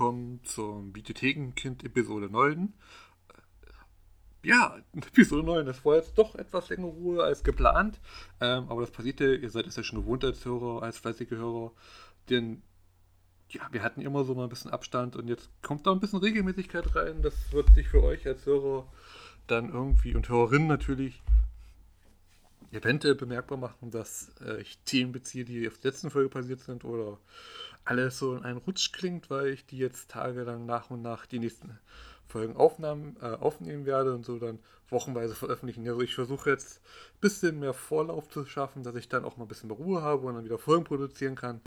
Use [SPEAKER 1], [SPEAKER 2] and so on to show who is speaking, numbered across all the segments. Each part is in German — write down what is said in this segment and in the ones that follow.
[SPEAKER 1] Willkommen zum Videothekenkind Episode 9. Ja, Episode 9, das war jetzt doch etwas länger Ruhe als geplant. Ähm, aber das passierte, ihr seid es ja schon gewohnt als Hörer, als fleißige Hörer. Denn ja, wir hatten immer so mal ein bisschen Abstand und jetzt kommt da ein bisschen Regelmäßigkeit rein. Das wird sich für euch als Hörer dann irgendwie und Hörerinnen natürlich eventuell bemerkbar machen, dass äh, ich Themen beziehe, die auf der letzten Folge passiert sind oder alles so in einen Rutsch klingt, weil ich die jetzt tagelang nach und nach die nächsten Folgen aufnahmen, äh, aufnehmen werde und so dann wochenweise veröffentlichen. Also ich versuche jetzt ein bisschen mehr Vorlauf zu schaffen, dass ich dann auch mal ein bisschen mehr Ruhe habe und dann wieder Folgen produzieren kann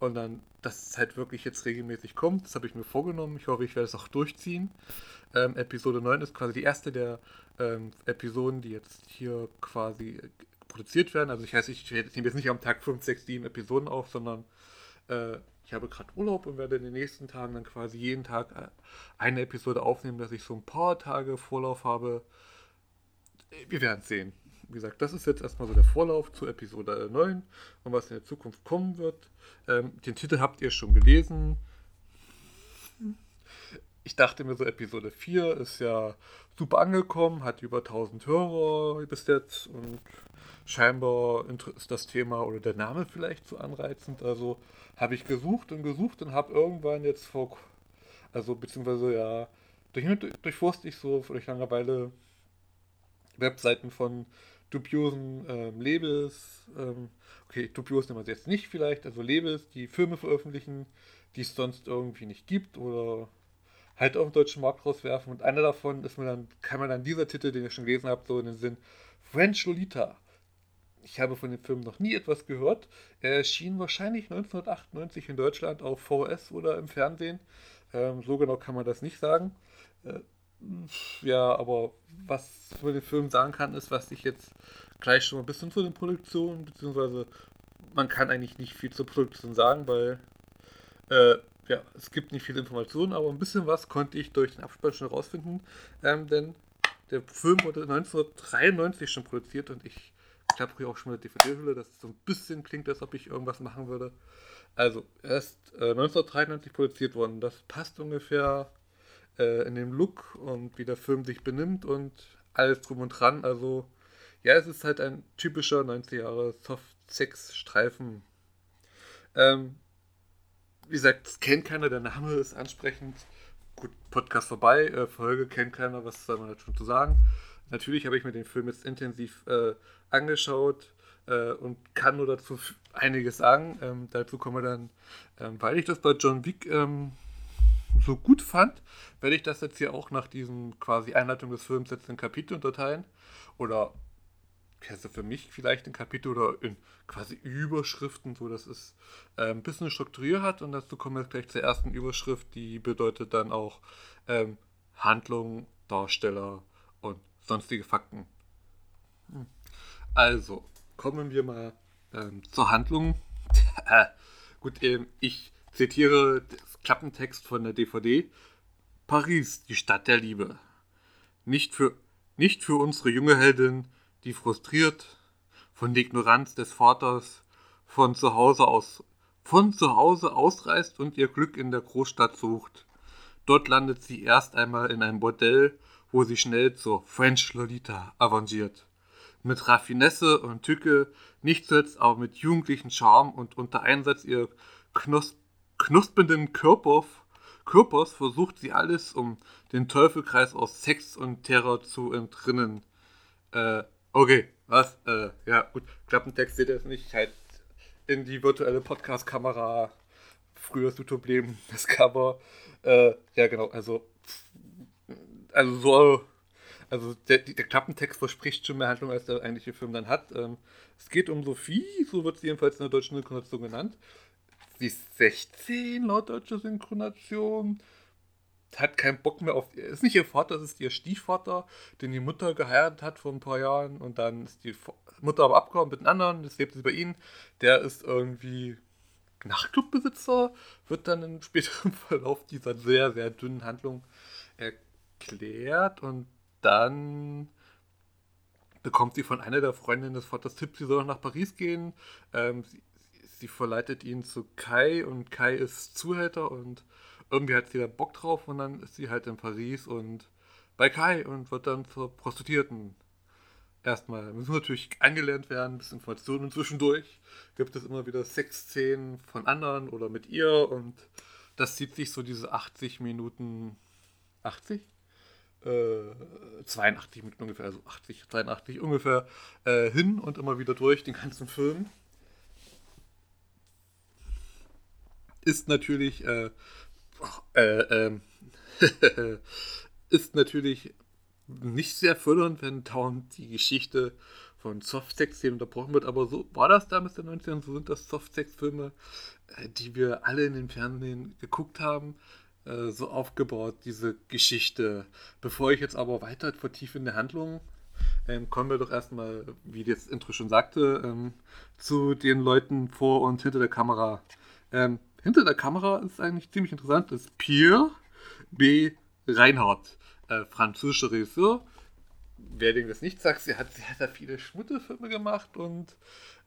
[SPEAKER 1] und dann, dass es halt wirklich jetzt regelmäßig kommt. Das habe ich mir vorgenommen. Ich hoffe, ich werde es auch durchziehen. Ähm, Episode 9 ist quasi die erste der ähm, Episoden, die jetzt hier quasi äh, produziert werden. Also ich heiße, ich nehme jetzt nicht am Tag 5, 6, 7 Episoden auf, sondern äh, ich habe gerade Urlaub und werde in den nächsten Tagen dann quasi jeden Tag äh, eine Episode aufnehmen, dass ich so ein paar Tage Vorlauf habe. Wir werden es sehen. Wie gesagt, das ist jetzt erstmal so der Vorlauf zu Episode 9 und was in der Zukunft kommen wird. Ähm, den Titel habt ihr schon gelesen. Ich dachte mir so, Episode 4 ist ja super angekommen, hat über 1000 Hörer bis jetzt und scheinbar ist das Thema oder der Name vielleicht zu anreizend. Also habe ich gesucht und gesucht und habe irgendwann jetzt vor, also beziehungsweise ja, durch, durchforste ich so durch Langeweile Webseiten von dubiosen ähm, Labels, ähm, okay, dubios nehmen wir jetzt nicht vielleicht, also Labels, die Filme veröffentlichen, die es sonst irgendwie nicht gibt oder halt auf den deutschen Markt rauswerfen. Und einer davon ist mir dann, kam mir dann dieser Titel, den ich schon gelesen habe, so in den Sinn, French Lolita. Ich habe von dem Film noch nie etwas gehört. Er erschien wahrscheinlich 1998 in Deutschland auf VS oder im Fernsehen. Ähm, so genau kann man das nicht sagen. Äh, ja, aber was für den Film sagen kann, ist, was ich jetzt gleich schon mal ein bisschen zu den Produktionen, beziehungsweise man kann eigentlich nicht viel zur Produktion sagen, weil äh, ja, es gibt nicht viele Informationen, aber ein bisschen was konnte ich durch den Abspann schon herausfinden, ähm, denn der Film wurde 1993 schon produziert und ich habe hier auch schon mal eine DVD-Hülle, dass es so ein bisschen klingt, als ob ich irgendwas machen würde. Also, er ist äh, 1993 produziert worden. Das passt ungefähr äh, in den Look und wie der Film sich benimmt und alles drum und dran. Also, ja, es ist halt ein typischer 90 Jahre Soft-Sex-Streifen. Ähm, wie gesagt, das kennt keiner, der Name ist ansprechend. Gut, Podcast vorbei, äh, Folge kennt keiner, was soll man da schon zu sagen? Natürlich habe ich mir den Film jetzt intensiv äh, angeschaut äh, und kann nur dazu einiges sagen. Ähm, dazu kommen wir dann, ähm, weil ich das bei John Wick ähm, so gut fand, werde ich das jetzt hier auch nach diesem quasi Einleitung des Films jetzt in Kapitel unterteilen. Oder also für mich vielleicht in Kapitel oder in quasi Überschriften, so dass es äh, ein bisschen Struktur hat. Und dazu kommen wir gleich zur ersten Überschrift, die bedeutet dann auch ähm, Handlung, Darsteller und sonstige Fakten. Hm. Also, kommen wir mal ähm, zur Handlung. gut, ähm, ich zitiere das Klappentext von der DVD. Paris, die Stadt der Liebe. Nicht für, nicht für unsere junge Heldin, die frustriert von der Ignoranz des Vaters von zu Hause aus von zu Hause ausreist und ihr Glück in der Großstadt sucht. Dort landet sie erst einmal in einem Bordell wo sie schnell zur French Lolita avanciert. Mit Raffinesse und Tücke, nicht zuletzt aber mit jugendlichem Charme und unter Einsatz ihrer knus knuspenden Körper, Körpers versucht sie alles, um den Teufelkreis aus Sex und Terror zu entrinnen. Äh, okay, was? Äh, ja, gut, Klappentext seht ihr jetzt nicht. Halt in die virtuelle Podcast-Kamera. Früher YouTube-Leben, das Cover. Äh, ja, genau, also also so, also der, der Klappentext verspricht schon mehr Handlung, als der eigentliche Film dann hat. Ähm, es geht um Sophie, so wird sie jedenfalls in der deutschen Synchronisation genannt. Sie ist 16 laut deutscher Synchronisation. Hat keinen Bock mehr auf. Ist nicht ihr Vater, es ist ihr Stiefvater, den die Mutter geheiratet hat vor ein paar Jahren. Und dann ist die Mutter aber abgehauen mit einem anderen, das lebt sie bei ihnen. Der ist irgendwie Nachtclubbesitzer, wird dann im späteren Verlauf dieser sehr, sehr dünnen Handlung erklärt und dann bekommt sie von einer der Freundinnen des Vaters Tipps, sie soll nach Paris gehen. Ähm, sie, sie, verleitet ihn zu Kai und Kai ist Zuhälter und irgendwie hat sie da Bock drauf und dann ist sie halt in Paris und bei Kai und wird dann zur Prostituierten. Erstmal müssen natürlich angelernt werden, bisschen Informationen zwischendurch gibt es immer wieder Sexszenen von anderen oder mit ihr und das zieht sich so diese 80 Minuten, 80? Äh, 82 Minuten ungefähr, also 80, 82 ungefähr äh, hin und immer wieder durch den ganzen Film. Ist natürlich äh, äh, ähm, ist natürlich nicht sehr fördernd, wenn dauernd die Geschichte von Softsex-Szenen unterbrochen wird, aber so war das damals in den 90ern, so sind das Softsex-Filme, äh, die wir alle in den Fernsehen geguckt haben, äh, so aufgebaut, diese Geschichte. Bevor ich jetzt aber weiter vertiefe in der Handlung, ähm, kommen wir doch erstmal, wie das Intro schon sagte, ähm, zu den Leuten vor und hinter der Kamera. Ähm, hinter der Kamera ist eigentlich ziemlich interessant, ist Pierre B. Reinhardt, äh, französischer Regisseur. Wer dem das nicht sagt, sie hat sehr, sehr viele Schmuttelfilme gemacht und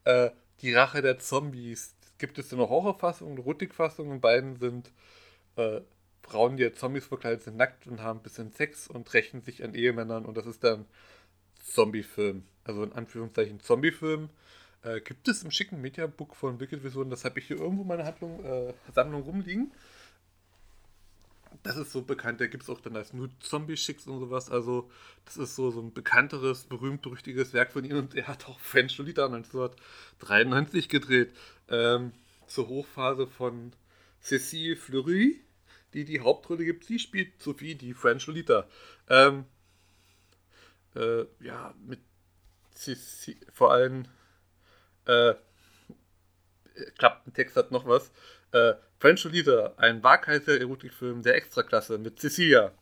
[SPEAKER 1] äh, Die Rache der Zombies. Gibt es eine Horrorfassung, eine Rutikfassung und beiden sind äh, Frauen, die als Zombies verkleidet sind, nackt und haben ein bisschen Sex und rächen sich an Ehemännern und das ist dann Zombie-Film. Also in Anführungszeichen Zombie-Film. Äh, gibt es im schicken Mediabook von Wicked Vision, das habe ich hier irgendwo in meiner Handlung, äh, Sammlung rumliegen. Das ist so bekannt, da gibt es auch dann als Nude Zombie Schicks und sowas. Also, das ist so, so ein bekannteres, berühmt-berüchtiges Werk von ihm und er hat auch French Lolita 1993 gedreht. Ähm, zur Hochphase von Cécile Fleury, die die Hauptrolle gibt. Sie spielt Sophie, die French Lolita. Ähm, äh, ja, mit Cécile, vor allem äh, Klappentext hat noch was. Äh, French Lolita, ein waghalsiger Erotikfilm der Extraklasse mit Cecilia.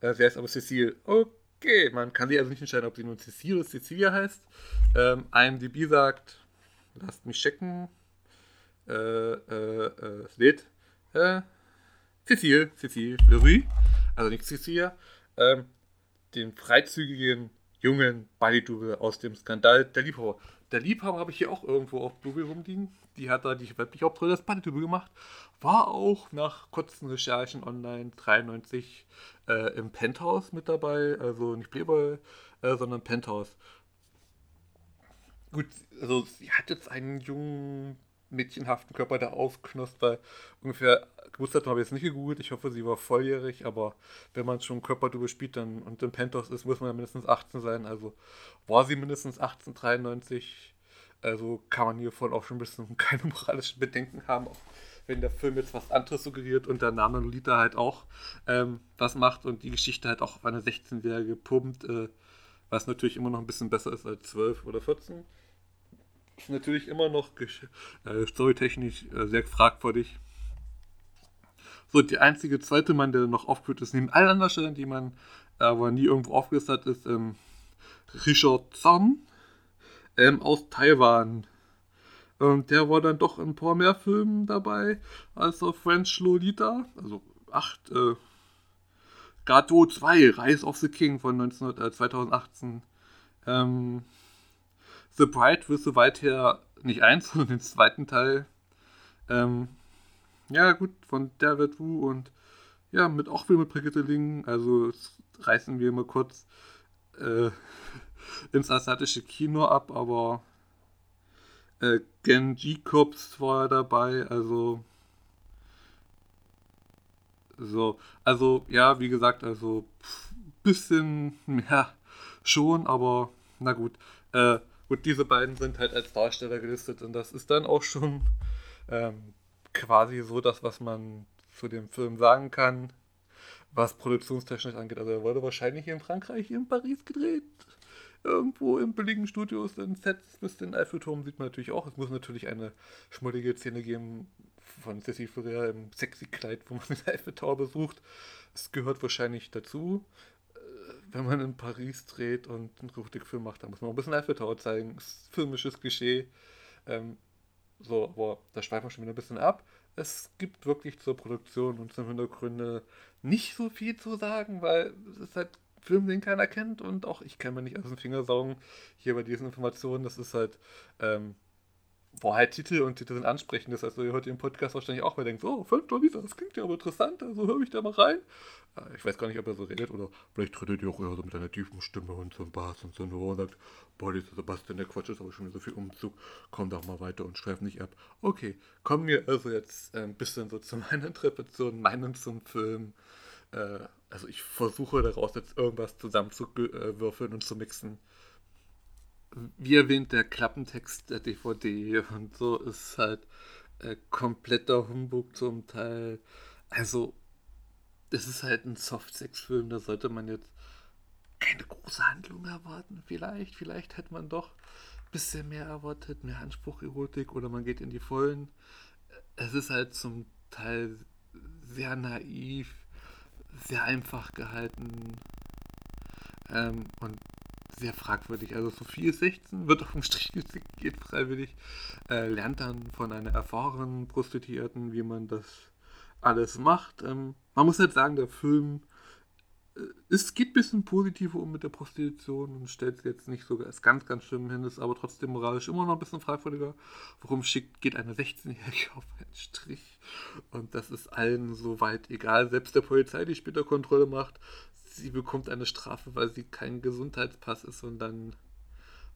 [SPEAKER 1] Äh, sie heißt aber Cecile. Okay, man kann sie also nicht entscheiden, ob sie nun Cecile oder Cecilia heißt. Ähm, IMDb sagt, lasst mich checken. Äh, äh, äh, es lädt. Äh, Cecile, Cecile Fleury, also nicht Cecilia. Ähm, den freizügigen jungen Ballidube aus dem Skandal der Liebhaber. Der Liebhaber habe ich hier auch irgendwo auf Blu-ray rumliegen. Die hat da die weibliche Hauptrolle das Ballidube gemacht. War auch nach kurzen Recherchen online 93 äh, im Penthouse mit dabei. Also nicht Playboy, äh, sondern Penthouse. Gut, also sie hat jetzt einen jungen mädchenhaften Körper, der aufknosst, weil ungefähr, Geburtstag habe ich jetzt nicht gegoogelt, ich hoffe, sie war volljährig, aber wenn man schon Körperdouble spielt dann, und im Penthouse ist, muss man ja mindestens 18 sein, also war sie mindestens 1893, also kann man hiervon auch schon ein bisschen keine moralischen Bedenken haben, auch wenn der Film jetzt was anderes suggeriert und der Name Lolita halt auch ähm, was macht und die Geschichte halt auch auf eine 16-Jährige pumpt, äh, was natürlich immer noch ein bisschen besser ist als 12 oder 14 natürlich immer noch äh, storytechnisch äh, sehr fragwürdig. So, die einzige zweite Mann, der noch aufgeführt ist, neben allen anderen Stellen, die man aber nie irgendwo aufgelistet hat, ist ähm, Richard Zahn ähm, aus Taiwan. Und der war dann doch in ein paar mehr Filmen dabei als auf French Lolita. Also 8, äh, Gato 2, Rise of the King von 19, äh, 2018. Ähm, The Bride wirst du weiter nicht eins, sondern den zweiten Teil. Ähm, ja, gut, von David Wu und ja, mit auch wieder mit Brigitte Ling. Also reißen wir mal kurz äh, ins asiatische Kino ab, aber äh, Genji Cops war dabei, also so, also ja, wie gesagt, also pff, bisschen mehr schon, aber na gut. Äh, und diese beiden sind halt als Darsteller gelistet und das ist dann auch schon ähm, quasi so das, was man zu dem Film sagen kann, was produktionstechnisch angeht. Also er wurde wahrscheinlich in Frankreich, in Paris gedreht. Irgendwo im billigen Studios, in Sets bis den Eiffelturm sieht man natürlich auch. Es muss natürlich eine schmuddelige Szene geben von Ceci Ferrer im sexy Kleid, wo man den Eiffeltower besucht. Es gehört wahrscheinlich dazu wenn man in Paris dreht und einen Rutikfilm macht, dann muss man auch ein bisschen Eiffeltower zeigen. Das ist filmisches Klischee. Ähm, so, aber da schweifen wir schon wieder ein bisschen ab. Es gibt wirklich zur Produktion und zum Hintergründe nicht so viel zu sagen, weil es ist halt Film, den keiner kennt und auch ich kann mir nicht aus den Finger saugen hier bei diesen Informationen. Das ist halt, ähm, war halt Titel und Titel sind ansprechend. Das heißt, ihr hört im Podcast wahrscheinlich auch mal denkt, oh, Fünf Lisa, das klingt ja aber interessant, also höre ich da mal rein. Äh, ich weiß gar nicht, ob er so redet oder vielleicht redet ihr auch eher so mit einer tiefen Stimme und so ein Bass und so und sagt, boah, dieser Sebastian, der Quatsch ist aber schon wieder so viel Umzug, komm doch mal weiter und schreib nicht ab. Okay, kommen wir also jetzt ein bisschen so zu meiner Interpretation, meinen zum Film. Äh, also ich versuche daraus jetzt irgendwas zusammenzuwürfeln und zu mixen wie erwähnt, der Klappentext der DVD und so ist halt äh, kompletter Humbug zum Teil. Also, es ist halt ein Soft-Sex-Film, da sollte man jetzt keine große Handlung erwarten. Vielleicht, vielleicht hätte man doch ein bisschen mehr erwartet, mehr Anspruch-Erotik oder man geht in die Vollen. Es ist halt zum Teil sehr naiv, sehr einfach gehalten ähm, und sehr fragwürdig. Also Sophie ist 16, wird auf den Strich geht freiwillig, äh, lernt dann von einer erfahrenen Prostituierten, wie man das alles macht. Ähm, man muss halt sagen, der Film äh, es geht ein bisschen positiver um mit der Prostitution und stellt sie jetzt nicht sogar als ganz, ganz schlimm hin, ist aber trotzdem moralisch immer noch ein bisschen fragwürdiger. Warum schickt, geht eine 16-Jährige auf einen Strich? Und das ist allen soweit egal. Selbst der Polizei, die später Kontrolle macht, sie bekommt eine Strafe, weil sie kein Gesundheitspass ist und dann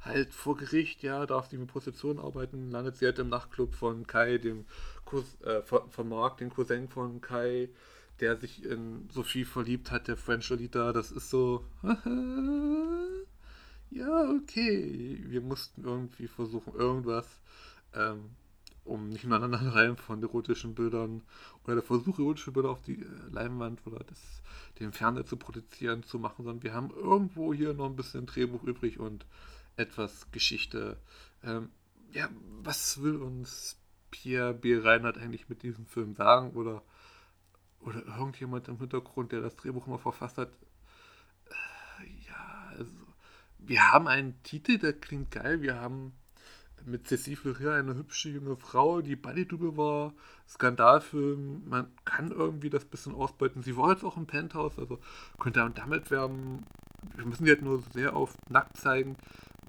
[SPEAKER 1] halt vor Gericht, ja, darf sie mit Prostitution arbeiten, landet sie halt im Nachtclub von Kai, dem Kurs, äh, von, von Mark, dem Cousin von Kai, der sich in Sophie verliebt hat, der French Lolita, das ist so, ja, okay, wir mussten irgendwie versuchen, irgendwas ähm, um nicht nur Reihen von erotischen Bildern oder der Versuch, erotische Bilder auf die äh, Leinwand oder das, den Fernseher zu produzieren, zu machen, sondern wir haben irgendwo hier noch ein bisschen Drehbuch übrig und etwas Geschichte. Ähm, ja, was will uns Pierre B. Reinhardt eigentlich mit diesem Film sagen? Oder, oder irgendjemand im Hintergrund, der das Drehbuch immer verfasst hat? Äh, ja, also, wir haben einen Titel, der klingt geil. Wir haben mit Cécile Fleury eine hübsche junge Frau, die Bodydouble war, Skandalfilm, man kann irgendwie das bisschen ausbeuten. Sie war jetzt auch im Penthouse, also könnte damit werben. Wir müssen halt nur sehr auf nackt zeigen.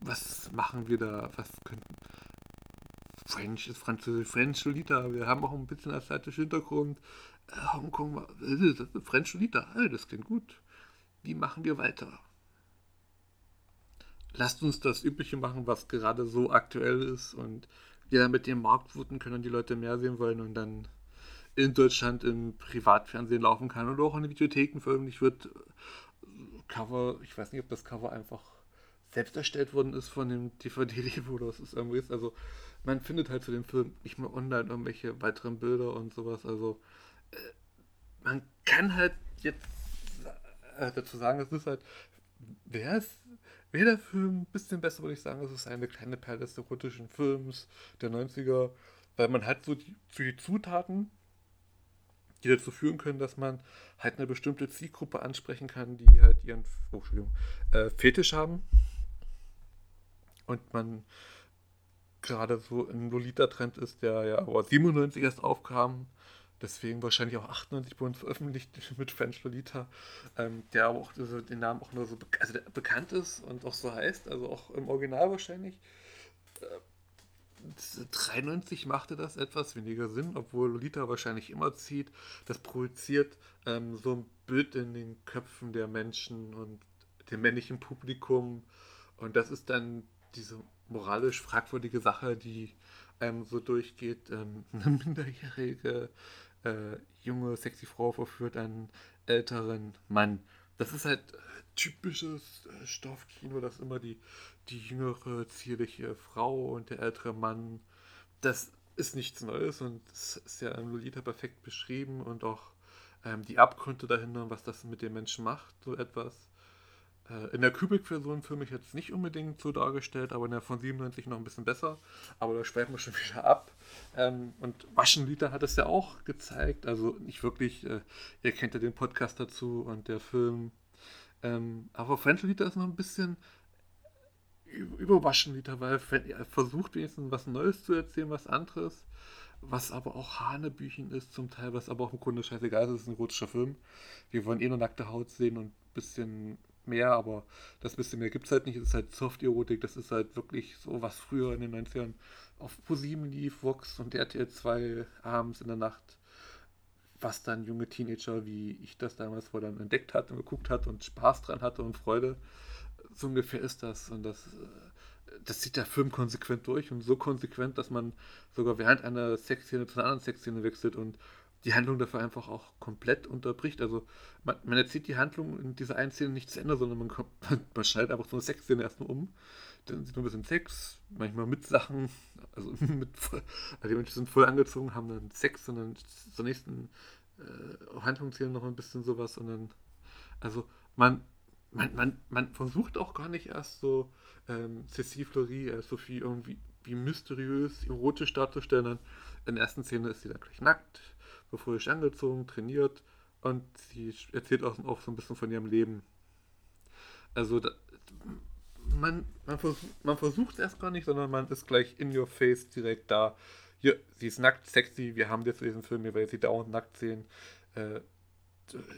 [SPEAKER 1] Was machen wir da? Was könnten. French ist Französisch, French Lolita. Wir haben auch ein bisschen asiatischen Hintergrund. Äh, Hongkong, äh, French Lolita, äh, das klingt gut. Wie machen wir weiter? Lasst uns das Übliche machen, was gerade so aktuell ist und wir dann mit dem Markt wuten können und die Leute mehr sehen wollen und dann in Deutschland im Privatfernsehen laufen kann oder auch in den Videotheken veröffentlicht wird. Cover, ich weiß nicht, ob das Cover einfach selbst erstellt worden ist von dem DVD-Label oder was es irgendwie ist. Also man findet halt zu dem Film nicht mehr online irgendwelche weiteren Bilder und sowas. Also äh, man kann halt jetzt äh, dazu sagen, es ist halt, wer ist der Film ein bisschen besser, würde ich sagen. Es ist eine kleine Perle des erotischen Films der 90er, weil man hat so die, die Zutaten, die dazu führen können, dass man halt eine bestimmte Zielgruppe ansprechen kann, die halt ihren oh, äh, Fetisch haben. Und man gerade so ein Lolita-Trend ist, der ja aber 97 erst aufkam, deswegen wahrscheinlich auch 98 bei uns veröffentlicht mit French Lolita, ähm, der aber auch also den Namen auch nur so be also bekannt ist und auch so heißt, also auch im Original wahrscheinlich. Äh, 93 machte das etwas weniger Sinn, obwohl Lolita wahrscheinlich immer zieht. Das projiziert ähm, so ein Bild in den Köpfen der Menschen und dem männlichen Publikum. Und das ist dann diese moralisch fragwürdige Sache, die ähm, so durchgeht. Ähm, eine minderjährige äh, junge, sexy Frau verführt einen älteren Mann. Das ist halt äh, typisches äh, Stoffkino, dass immer die, die jüngere, zierliche Frau und der ältere Mann, das ist nichts Neues und es ist ja im Lolita perfekt beschrieben und auch ähm, die Abgründe dahinter, was das mit den Menschen macht, so etwas. Äh, in der Kubik-Version für mich jetzt nicht unbedingt so dargestellt, aber in der von 97 noch ein bisschen besser. Aber da schweifen wir schon wieder ab. Ähm, und Waschenliter hat es ja auch gezeigt. Also nicht wirklich, äh, ihr kennt ja den Podcast dazu und der Film. Ähm, aber French-Liter ist noch ein bisschen über Waschenliter, weil er versucht wenigstens was Neues zu erzählen, was anderes. Was aber auch Hanebüchen ist zum Teil, was aber auch im Grunde scheißegal ist, ist ein erotischer Film. Wir wollen eh nur nackte Haut sehen und ein bisschen mehr, aber das bisschen mehr gibt es halt nicht. Es ist halt Soft-Erotik, das ist halt wirklich so, was früher in den 90ern auf ProSieben lief, Vox und RTL 2 abends in der Nacht, was dann junge Teenager, wie ich das damals vor dann entdeckt hatte und geguckt hat und Spaß dran hatte und Freude. So ungefähr ist das. Und das, äh, das zieht der Film konsequent durch und so konsequent, dass man sogar während einer Sexszene zu einer anderen Sexszene wechselt und die Handlung dafür einfach auch komplett unterbricht. Also man, man erzählt die Handlung in dieser einen Szene nicht zu Ende, sondern man, kommt, man schneidet einfach so eine Sexszene erstmal um. Dann sieht man ein bisschen Sex, manchmal mit Sachen, also mit, also die Menschen sind voll angezogen, haben dann Sex und dann zur nächsten äh, Handlung zählen noch ein bisschen sowas und dann, also man, man, man, man versucht auch gar nicht erst so ähm, Cécile Fleury, äh, Sophie irgendwie wie mysteriös, erotisch darzustellen. In der ersten Szene ist sie dann gleich nackt, bevor angezogen, trainiert und sie erzählt auch, auch so ein bisschen von ihrem Leben. Also da, man, man, vers man versucht es erst gar nicht, sondern man ist gleich in your face direkt da. Hier, sie ist nackt, sexy, wir haben jetzt diesen Film, wir werden sie dauernd nackt sehen. Äh,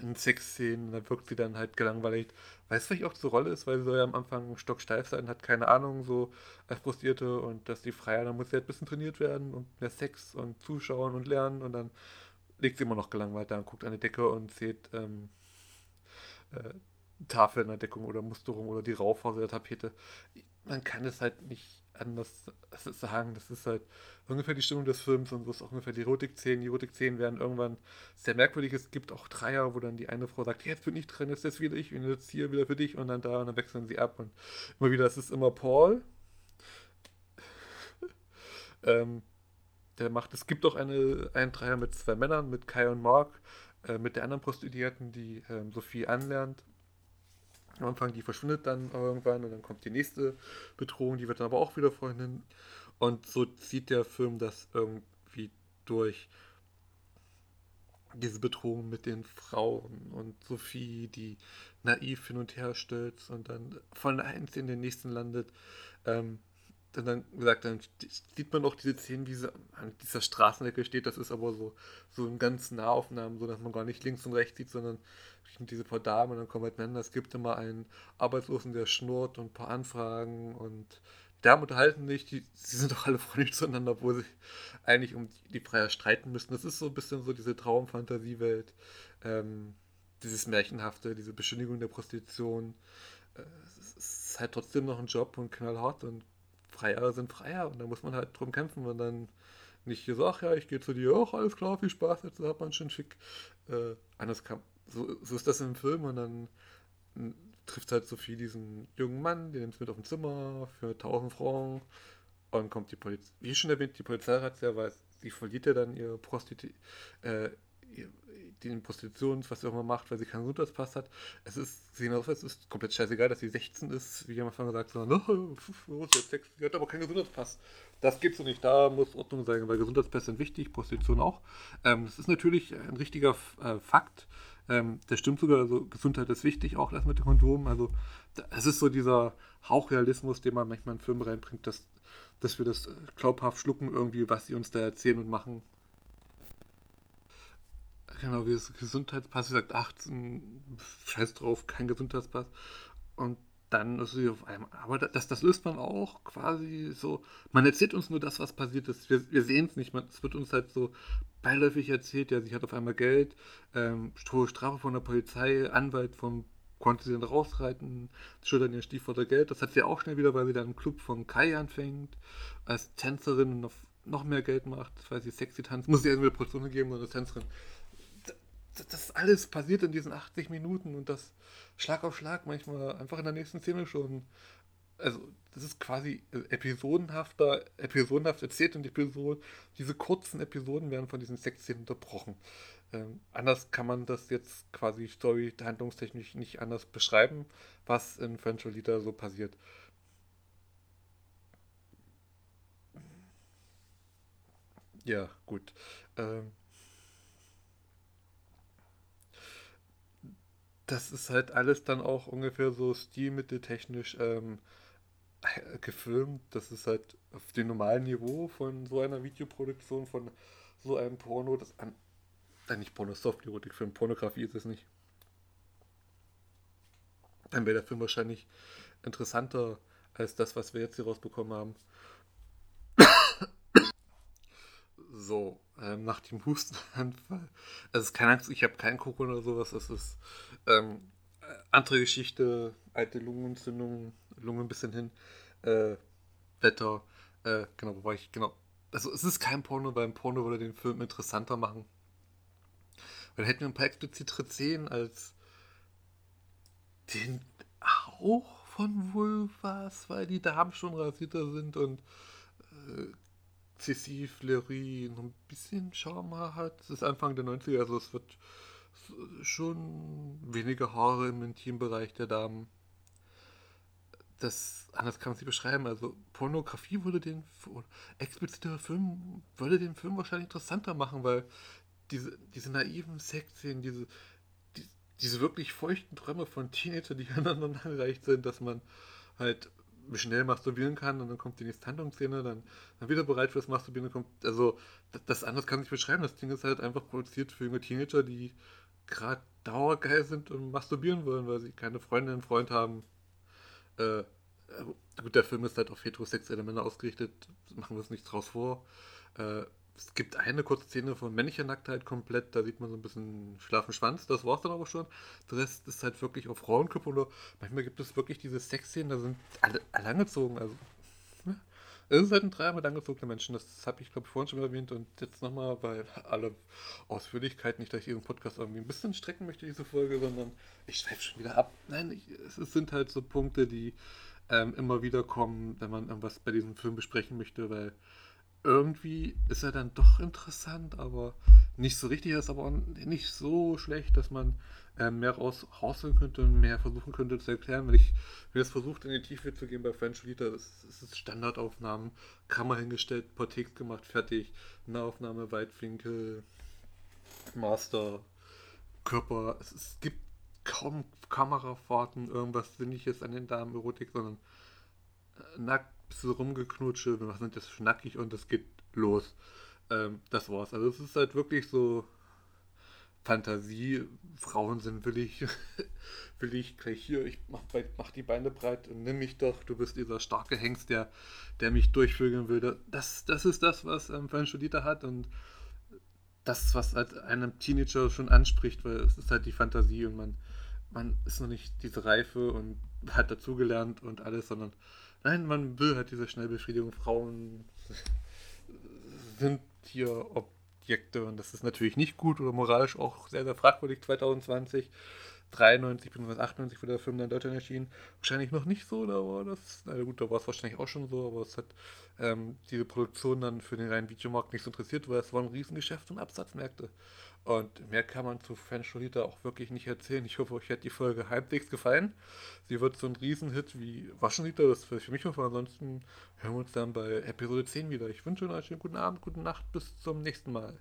[SPEAKER 1] in Sexszenen, da wirkt sie dann halt gelangweilt. Weißt du, was auch zur Rolle ist, weil sie soll ja am Anfang stocksteif sein, hat keine Ahnung, so als Prostierte und dass die Freier, da muss sie halt ein bisschen trainiert werden und mehr Sex und zuschauen und lernen und dann liegt sie immer noch gelangweilt da und guckt an die Decke und sieht ähm, äh, Tafel in der Deckung oder Musterung oder die Raufaser der Tapete. Man kann es halt nicht anders sagen. Das ist halt ungefähr die Stimmung des Films und so ist auch ungefähr die Erotik-Szenen. Die Erotik-Szenen werden irgendwann sehr merkwürdig. Es gibt auch Dreier, wo dann die eine Frau sagt, jetzt bin ich drin, jetzt ist wieder ich und jetzt hier wieder für dich und dann da und dann wechseln sie ab und immer wieder, es ist immer Paul. ähm, der macht, es gibt auch eine, einen Dreier mit zwei Männern, mit Kai und Mark, äh, mit der anderen Prostituierten, die ähm, Sophie anlernt. Am Anfang, die verschwindet dann irgendwann und dann kommt die nächste Bedrohung, die wird dann aber auch wieder Freundin. Und so zieht der Film das irgendwie durch diese Bedrohung mit den Frauen und Sophie, die naiv hin und her stürzt und dann von eins in den nächsten landet. Ähm, und dann gesagt, dann sieht man auch diese Szenen, wie sie an dieser Straßenecke steht. Das ist aber so, so in ganz Nahaufnahmen, so dass man gar nicht links und rechts sieht, sondern diese paar Damen und dann kommen halt Männer. Es gibt immer einen Arbeitslosen, der schnurrt und ein paar Anfragen und Damen unterhalten sich. Die, sie sind doch alle freundlich zueinander, obwohl sie eigentlich um die, die Freier streiten müssen. Das ist so ein bisschen so diese Traumfantasiewelt, ähm, dieses Märchenhafte, diese Beschönigung der Prostitution. Äh, es ist halt trotzdem noch ein Job und knallhart und Freier sind Freier und da muss man halt drum kämpfen und dann nicht ach ja, ich gehe zu dir, auch alles klar, viel Spaß, jetzt hat man schon schick. Äh, anders kann, so, so ist das im Film und dann trifft halt Sophie diesen jungen Mann, den nimmt mit auf dem Zimmer für 1000 Francs und kommt die Polizei, wie schon erwähnt, die Polizei hat ja, weil sie verliert ja dann ihr Prostituierte, äh, den Prostitutions, was sie auch immer macht, weil sie keinen Gesundheitspass hat. Es ist, sehen aus, es ist komplett scheißegal, dass sie 16 ist, wie jemand vorhin gesagt no, los, jetzt Sex, sie hat aber keinen Gesundheitspass. Das geht so nicht, da muss Ordnung sein, weil Gesundheitspässe sind wichtig, Prostitution auch. Ähm, das ist natürlich ein richtiger äh, Fakt. Ähm, das stimmt sogar, also Gesundheit ist wichtig, auch das mit dem Kondom. Also es ist so dieser Hauchrealismus, den man manchmal in Filme reinbringt, dass, dass wir das glaubhaft schlucken irgendwie, was sie uns da erzählen und machen. Genau, wie das Gesundheitspass, wie gesagt, 18, scheiß drauf, kein Gesundheitspass. Und dann ist sie auf einmal. Aber das, das löst man auch quasi so. Man erzählt uns nur das, was passiert ist. Wir, wir sehen es nicht. es wird uns halt so beiläufig erzählt. Ja, sie hat auf einmal Geld, ähm, Strafe von der Polizei, Anwalt vom konnte sie dann rausreiten, schüttern ihr Stiefvater Geld. Das hat sie auch schnell wieder, weil sie dann im Club von Kai anfängt, als Tänzerin noch, noch mehr Geld macht, weil sie sexy tanzt. Muss sie irgendwie eine Portion geben, sondern Tänzerin das alles passiert in diesen 80 Minuten und das Schlag auf Schlag manchmal einfach in der nächsten Szene schon. Also, das ist quasi episodenhafter, episodenhaft erzählt und Episode, diese kurzen Episoden werden von diesen Sexszenen unterbrochen. Ähm, anders kann man das jetzt quasi story handlungstechnisch nicht anders beschreiben, was in French Lolita so passiert. Ja, gut. Ähm, das ist halt alles dann auch ungefähr so stilmitteltechnisch ähm, gefilmt. Das ist halt auf dem normalen Niveau von so einer Videoproduktion, von so einem Porno, das an. Nein, nicht Porno, Soft-Erotik-Film, Pornografie ist es nicht. Dann wäre der Film wahrscheinlich interessanter als das, was wir jetzt hier rausbekommen haben. So, ähm, nach dem Hustenanfall. Ist keine Angst, ich habe keinen Corona oder sowas. Es ist ähm, andere Geschichte, alte Lungenentzündung, Lunge ein bisschen hin, äh, Wetter, äh, genau, wobei ich, genau. Also es ist kein Porno, weil ein Porno würde den Film interessanter machen. Weil hätten wir ein paar explizite Szenen als den Hauch von Vulvas, weil die Damen schon rasierter sind und Cécile Fleury noch ein bisschen Charme hat. Es ist Anfang der 90er, also es wird schon weniger Haare im Intimbereich der Damen. Das, anders kann man nicht beschreiben. Also Pornografie würde den, expliziter Film, würde den Film wahrscheinlich interessanter machen, weil diese, diese naiven Sexszenen, diese, die, diese wirklich feuchten Träume von Teenager, die aneinander gereicht sind, dass man halt schnell masturbieren kann und dann kommt die nächste Handlungsszene, dann, dann wieder bereit fürs Masturbieren kommt. Also, das, das anders kann ich beschreiben. Das Ding ist halt einfach produziert für junge Teenager, die gerade dauergeil sind und masturbieren wollen, weil sie keine Freundin und Freund haben. Äh, gut, der Film ist halt auf heterosexuelle Männer ausgerichtet, machen wir es nicht draus vor. Äh, es gibt eine kurze Szene von männlicher Nacktheit komplett, da sieht man so ein bisschen schlafen Schwanz, das war es dann aber schon. Der Rest ist halt wirklich auf Frauenkörper oder manchmal gibt es wirklich diese Sexszenen, da sind alle, alle angezogen, also ne? es ist halt ein Dreier mit angezogenen Menschen, das habe ich glaube ich vorhin schon erwähnt und jetzt nochmal, weil alle Ausführlichkeit nicht, dass ich diesen Podcast irgendwie ein bisschen strecken möchte, diese Folge, sondern ich schweife schon wieder ab. Nein, ich, es sind halt so Punkte, die ähm, immer wieder kommen, wenn man irgendwas bei diesem Film besprechen möchte, weil irgendwie ist er dann doch interessant, aber nicht so richtig. Er ist aber auch nicht so schlecht, dass man äh, mehr raus, rausholen könnte und mehr versuchen könnte zu erklären. Wenn ich mir das versucht, in die Tiefe zu gehen bei French Leader, das, das ist Standardaufnahmen, Kamera hingestellt, Portex gemacht, fertig, Nahaufnahme, Weitwinkel, Master, Körper. Es, es gibt kaum Kamerafahrten, irgendwas Sinnliches an den Damen Erotik, sondern äh, nackt bisschen rumgeknutsche, wir machen das schnackig und es geht los. Ähm, das war's. Also es ist halt wirklich so Fantasie. Frauen sind willig, will ich gleich hier, ich mach, mach die Beine breit und nimm mich doch, du bist dieser starke Hengst, der, der mich durchvögeln würde. Das, das ist das, was ähm, French Dieter hat und das, was halt einem Teenager schon anspricht, weil es ist halt die Fantasie und man, man ist noch nicht diese Reife und hat dazugelernt und alles, sondern Nein, man will halt diese Schnellbefriedigung. Frauen sind hier Objekte und das ist natürlich nicht gut oder moralisch auch sehr, sehr fragwürdig 2020. 93 bzw. 98 wurde der Film dann in Deutschland erschienen. Wahrscheinlich noch nicht so, da war das, na gut, da war es wahrscheinlich auch schon so, aber es hat ähm, diese Produktion dann für den reinen Videomarkt nicht so interessiert, weil es war ein Riesengeschäft und Absatzmärkte. Und mehr kann man zu French Lolita auch wirklich nicht erzählen. Ich hoffe, euch hat die Folge halbwegs gefallen. Sie wird so ein Riesenhit wie Waschenliter, das ist für mich hoffen. Ansonsten hören wir uns dann bei Episode 10 wieder. Ich wünsche euch einen guten Abend, gute Nacht, bis zum nächsten Mal.